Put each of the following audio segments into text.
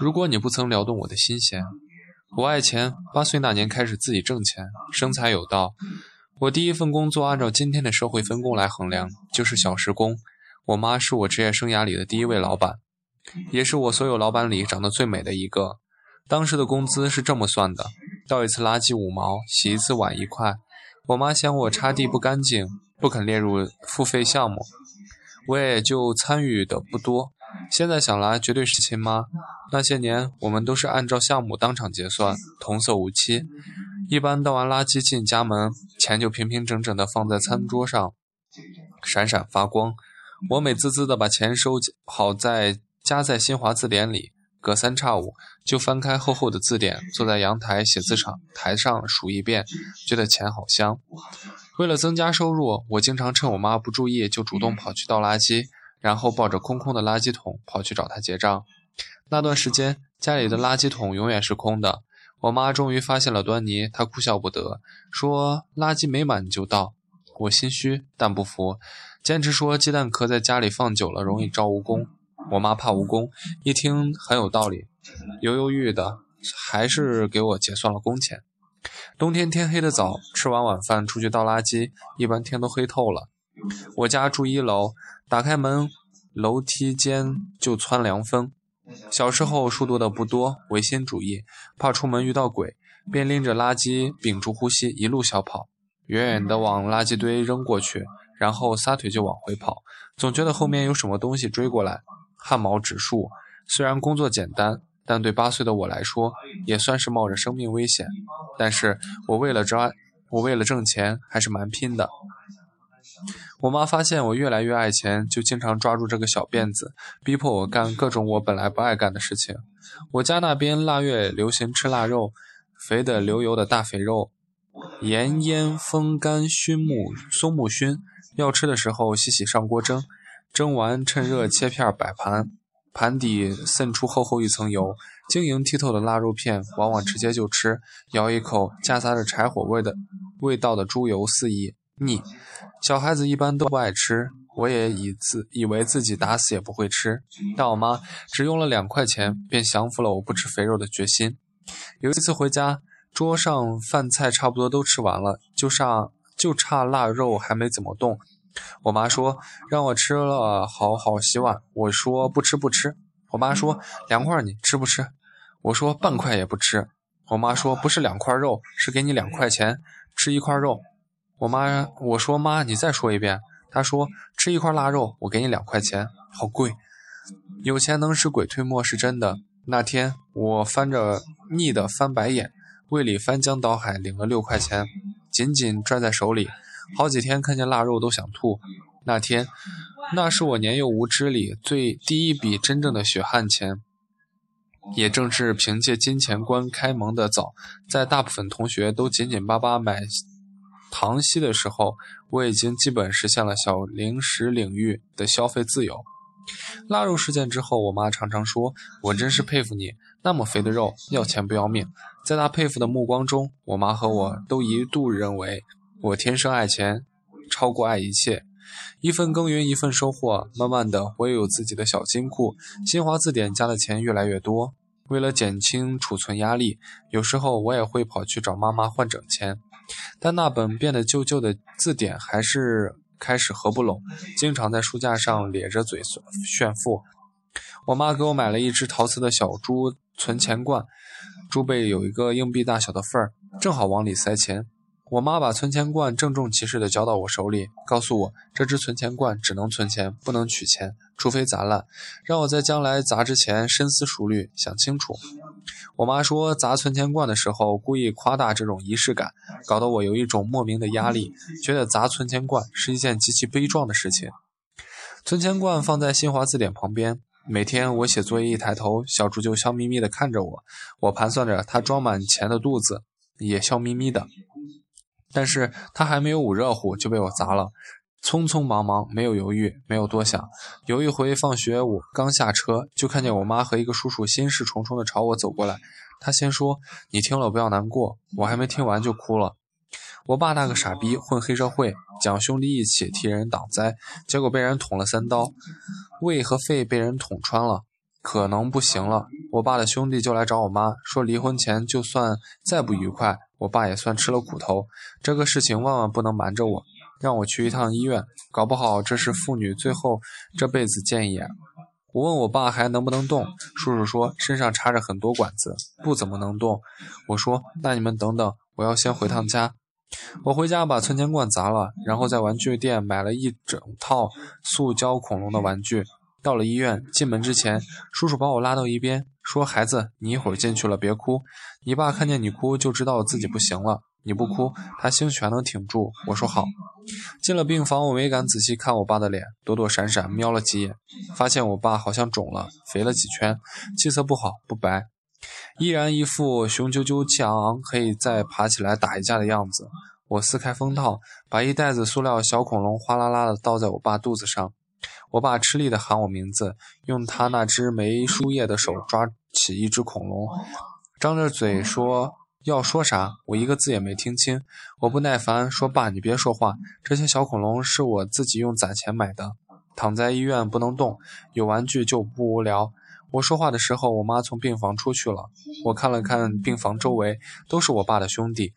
如果你不曾撩动我的心弦，我爱钱。八岁那年开始自己挣钱，生财有道。我第一份工作按照今天的社会分工来衡量，就是小时工。我妈是我职业生涯里的第一位老板，也是我所有老板里长得最美的一个。当时的工资是这么算的：倒一次垃圾五毛，洗一次碗一块。我妈嫌我擦地不干净，不肯列入付费项目，我也就参与的不多。现在想来，绝对是亲妈。那些年，我们都是按照项目当场结算，童叟无欺。一般倒完垃圾进家门，钱就平平整整的放在餐桌上，闪闪发光。我美滋滋的把钱收好，在夹在新华字典里，隔三差五就翻开厚厚的字典，坐在阳台写字场台上数一遍，觉得钱好香。为了增加收入，我经常趁我妈不注意，就主动跑去倒垃圾。然后抱着空空的垃圾桶跑去找她结账。那段时间家里的垃圾桶永远是空的。我妈终于发现了端倪，她哭笑不得，说：“垃圾没满就倒。”我心虚但不服，坚持说鸡蛋壳在家里放久了容易招蜈蚣。我妈怕蜈蚣，一听很有道理，犹犹豫豫的还是给我结算了工钱。冬天天黑的早，吃完晚饭出去倒垃圾，一般天都黑透了。我家住一楼，打开门，楼梯间就窜凉风。小时候书读的不多，唯心主义，怕出门遇到鬼，便拎着垃圾屏住呼吸，一路小跑，远远的往垃圾堆扔过去，然后撒腿就往回跑，总觉得后面有什么东西追过来，汗毛直竖。虽然工作简单，但对八岁的我来说，也算是冒着生命危险。但是我为了赚，我为了挣钱，还是蛮拼的。我妈发现我越来越爱钱，就经常抓住这个小辫子，逼迫我干各种我本来不爱干的事情。我家那边腊月流行吃腊肉，肥的流油的大肥肉，盐腌风干熏木松木熏。要吃的时候洗洗上锅蒸，蒸完趁热切片摆盘，盘底渗出厚厚一层油，晶莹剔透的腊肉片往往直接就吃，咬一口夹杂着柴火味的味道的猪油四溢。腻，小孩子一般都不爱吃，我也以自以为自己打死也不会吃，但我妈只用了两块钱便降服了我不吃肥肉的决心。有一次回家，桌上饭菜差不多都吃完了，就差就差腊肉还没怎么动。我妈说让我吃了好好洗碗，我说不吃不吃。我妈说两块你吃不吃？我说半块也不吃。我妈说不是两块肉，是给你两块钱吃一块肉。我妈，我说妈，你再说一遍。她说吃一块腊肉，我给你两块钱，好贵。有钱能使鬼推磨是真的。那天我翻着腻的翻白眼，胃里翻江倒海，领了六块钱，紧紧拽在手里，好几天看见腊肉都想吐。那天，那是我年幼无知里最第一笔真正的血汗钱，也正是凭借金钱观开蒙的早，在大部分同学都紧紧巴巴买。糖稀的时候，我已经基本实现了小零食领域的消费自由。腊肉事件之后，我妈常常说：“我真是佩服你，那么肥的肉，要钱不要命。”在她佩服的目光中，我妈和我都一度认为我天生爱钱，超过爱一切。一份耕耘一份收获，慢慢的，我也有自己的小金库。新华字典加的钱越来越多。为了减轻储存压力，有时候我也会跑去找妈妈换整钱。但那本变得旧旧的字典还是开始合不拢，经常在书架上咧着嘴炫富。我妈给我买了一只陶瓷的小猪存钱罐，猪背有一个硬币大小的缝儿，正好往里塞钱。我妈把存钱罐郑重其事地交到我手里，告诉我这只存钱罐只能存钱，不能取钱，除非砸烂，让我在将来砸之前深思熟虑，想清楚。我妈说砸存钱罐的时候故意夸大这种仪式感，搞得我有一种莫名的压力，觉得砸存钱罐是一件极其悲壮的事情。存钱罐放在新华字典旁边，每天我写作业一抬头，小猪就笑眯眯地看着我，我盘算着它装满钱的肚子也笑眯眯的。但是他还没有捂热乎就被我砸了，匆匆忙忙，没有犹豫，没有多想。有一回放学，我刚下车，就看见我妈和一个叔叔心事重重的朝我走过来。他先说：“你听了不要难过。”我还没听完就哭了。我爸那个傻逼混黑社会，讲兄弟义气，替人挡灾，结果被人捅了三刀，胃和肺被人捅穿了，可能不行了。我爸的兄弟就来找我妈，说离婚前就算再不愉快，我爸也算吃了苦头。这个事情万万不能瞒着我，让我去一趟医院，搞不好这是父女最后这辈子见一眼。我问我爸还能不能动，叔叔说身上插着很多管子，不怎么能动。我说那你们等等，我要先回趟家。我回家把存钱罐砸了，然后在玩具店买了一整套塑胶恐龙的玩具。到了医院，进门之前，叔叔把我拉到一边，说：“孩子，你一会儿进去了别哭，你爸看见你哭就知道自己不行了。你不哭，他兴许还能挺住。”我说：“好。”进了病房，我没敢仔细看我爸的脸，躲躲闪闪瞄了几眼，发现我爸好像肿了，肥了几圈，气色不好，不白，依然一副雄赳赳气昂昂，可以再爬起来打一架的样子。我撕开封套，把一袋子塑料小恐龙哗啦啦的倒在我爸肚子上。我爸吃力地喊我名字，用他那只没输液的手抓起一只恐龙，张着嘴说要说啥，我一个字也没听清。我不耐烦说：“爸，你别说话，这些小恐龙是我自己用攒钱买的，躺在医院不能动，有玩具就不无聊。”我说话的时候，我妈从病房出去了。我看了看病房周围，都是我爸的兄弟。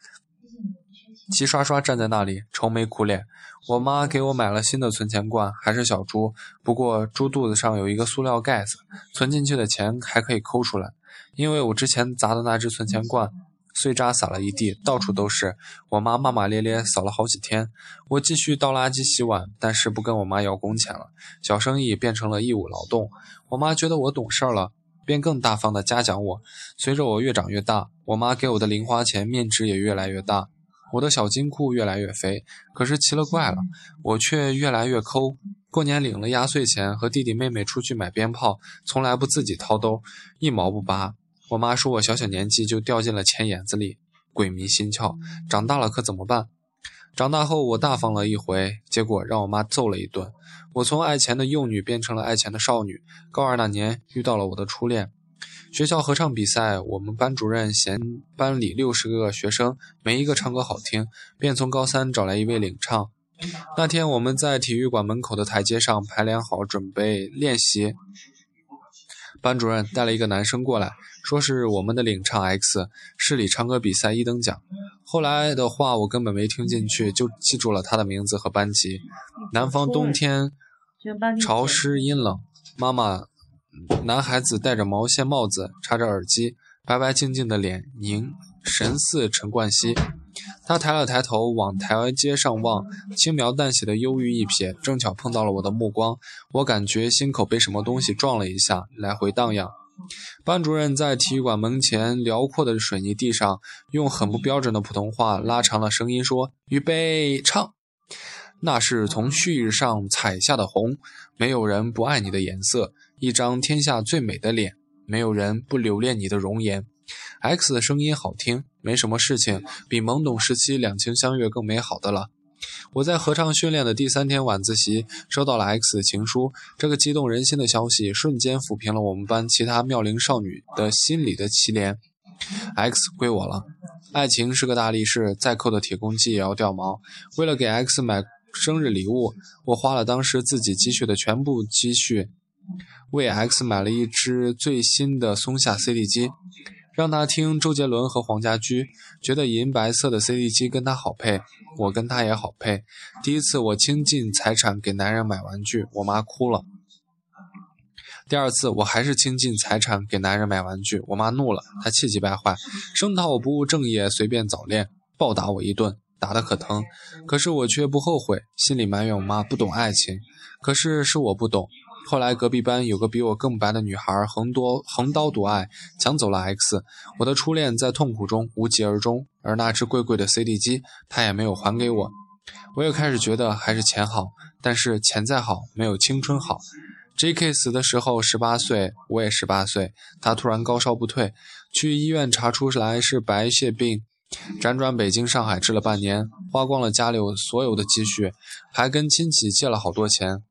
齐刷刷站在那里，愁眉苦脸。我妈给我买了新的存钱罐，还是小猪，不过猪肚子上有一个塑料盖子，存进去的钱还可以抠出来。因为我之前砸的那只存钱罐，碎渣撒了一地，到处都是。我妈骂骂咧咧，扫了好几天。我继续倒垃圾、洗碗，但是不跟我妈要工钱了，小生意变成了义务劳动。我妈觉得我懂事儿了，便更大方地嘉奖我。随着我越长越大，我妈给我的零花钱面值也越来越大。我的小金库越来越肥，可是奇了怪了，我却越来越抠。过年领了压岁钱，和弟弟妹妹出去买鞭炮，从来不自己掏兜，一毛不拔。我妈说我小小年纪就掉进了钱眼子里，鬼迷心窍。长大了可怎么办？长大后我大方了一回，结果让我妈揍了一顿。我从爱钱的幼女变成了爱钱的少女。高二那年遇到了我的初恋。学校合唱比赛，我们班主任嫌班里六十个学生没一个唱歌好听，便从高三找来一位领唱。那天我们在体育馆门口的台阶上排练好，准备练习。班主任带了一个男生过来，说是我们的领唱 X，市里唱歌比赛一等奖。后来的话我根本没听进去，就记住了他的名字和班级。南方冬天潮湿阴冷，妈妈。男孩子戴着毛线帽子，插着耳机，白白净净的脸凝神似陈冠希。他抬了抬头，往台阶上望，轻描淡写的忧郁一瞥，正巧碰到了我的目光。我感觉心口被什么东西撞了一下，来回荡漾。班主任在体育馆门前辽阔的水泥地上，用很不标准的普通话拉长了声音说：“预备，唱。”那是从旭日上采下的红，没有人不爱你的颜色。一张天下最美的脸，没有人不留恋你的容颜。X 的声音好听，没什么事情比懵懂时期两情相悦更美好的了。我在合唱训练的第三天晚自习，收到了 X 的情书。这个激动人心的消息，瞬间抚平了我们班其他妙龄少女的心里的凄怜。X 归我了。爱情是个大力士，再扣的铁公鸡也要掉毛。为了给 X 买。生日礼物，我花了当时自己积蓄的全部积蓄，为 X 买了一只最新的松下 CD 机，让他听周杰伦和黄家驹，觉得银白色的 CD 机跟他好配，我跟他也好配。第一次我倾尽财产给男人买玩具，我妈哭了。第二次我还是倾尽财产给男人买玩具，我妈怒了，她气急败坏，声讨我不务正业，随便早恋，暴打我一顿。打得可疼，可是我却不后悔，心里埋怨我妈不懂爱情。可是是我不懂。后来隔壁班有个比我更白的女孩，横夺横刀夺爱，抢走了 X。我的初恋在痛苦中无疾而终，而那只贵贵的 CD 机，她也没有还给我。我又开始觉得还是钱好，但是钱再好，没有青春好。J.K. 死的时候十八岁，我也十八岁。他突然高烧不退，去医院查出来是白血病。辗转北京、上海治了半年，花光了家里所有的积蓄，还跟亲戚借了好多钱，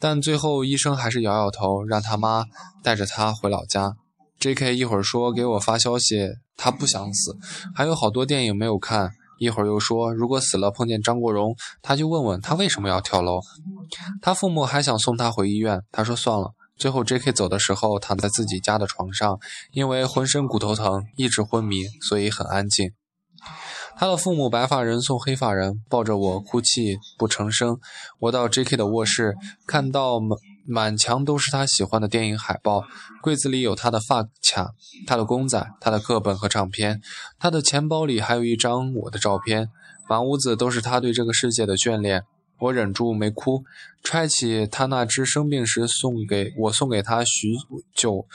但最后医生还是摇摇头，让他妈带着他回老家。J.K. 一会儿说给我发消息，他不想死，还有好多电影没有看；一会儿又说如果死了碰见张国荣，他就问问他为什么要跳楼。他父母还想送他回医院，他说算了。最后 J.K. 走的时候，躺在自己家的床上，因为浑身骨头疼，一直昏迷，所以很安静。他的父母白发人送黑发人，抱着我哭泣不成声。我到 J.K. 的卧室，看到满满墙都是他喜欢的电影海报，柜子里有他的发卡、他的公仔、他的课本和唱片，他的钱包里还有一张我的照片，满屋子都是他对这个世界的眷恋。我忍住没哭，揣起他那只生病时送给我送给他许久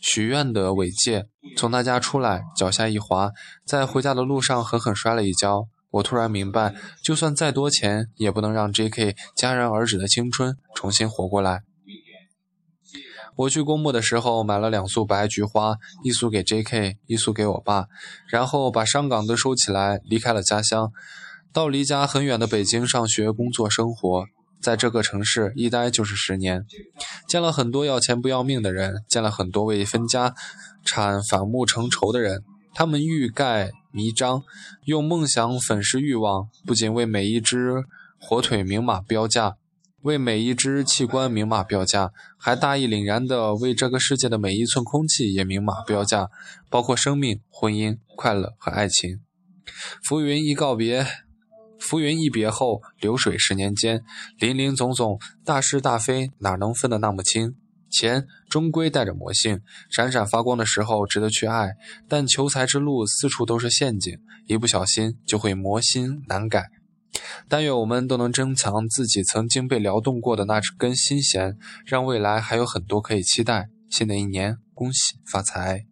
许愿的尾戒，从他家出来，脚下一滑，在回家的路上狠狠摔了一跤。我突然明白，就算再多钱，也不能让 J.K. 戛然而止的青春重新活过来。我去公墓的时候，买了两束白菊花，一束给 J.K., 一束给我爸，然后把伤感都收起来，离开了家乡。到离家很远的北京上学、工作、生活，在这个城市一待就是十年，见了很多要钱不要命的人，见了很多为分家产反目成仇的人。他们欲盖弥彰，用梦想粉饰欲望，不仅为每一只火腿明码标价，为每一只器官明码标价，还大义凛然地为这个世界的每一寸空气也明码标价，包括生命、婚姻、快乐和爱情。浮云一告别。浮云一别后，流水十年间，林林总总，大是大非，哪能分得那么清？钱终归带着魔性，闪闪发光的时候值得去爱，但求财之路四处都是陷阱，一不小心就会魔心难改。但愿我们都能珍藏自己曾经被撩动过的那根心弦，让未来还有很多可以期待。新的一年，恭喜发财！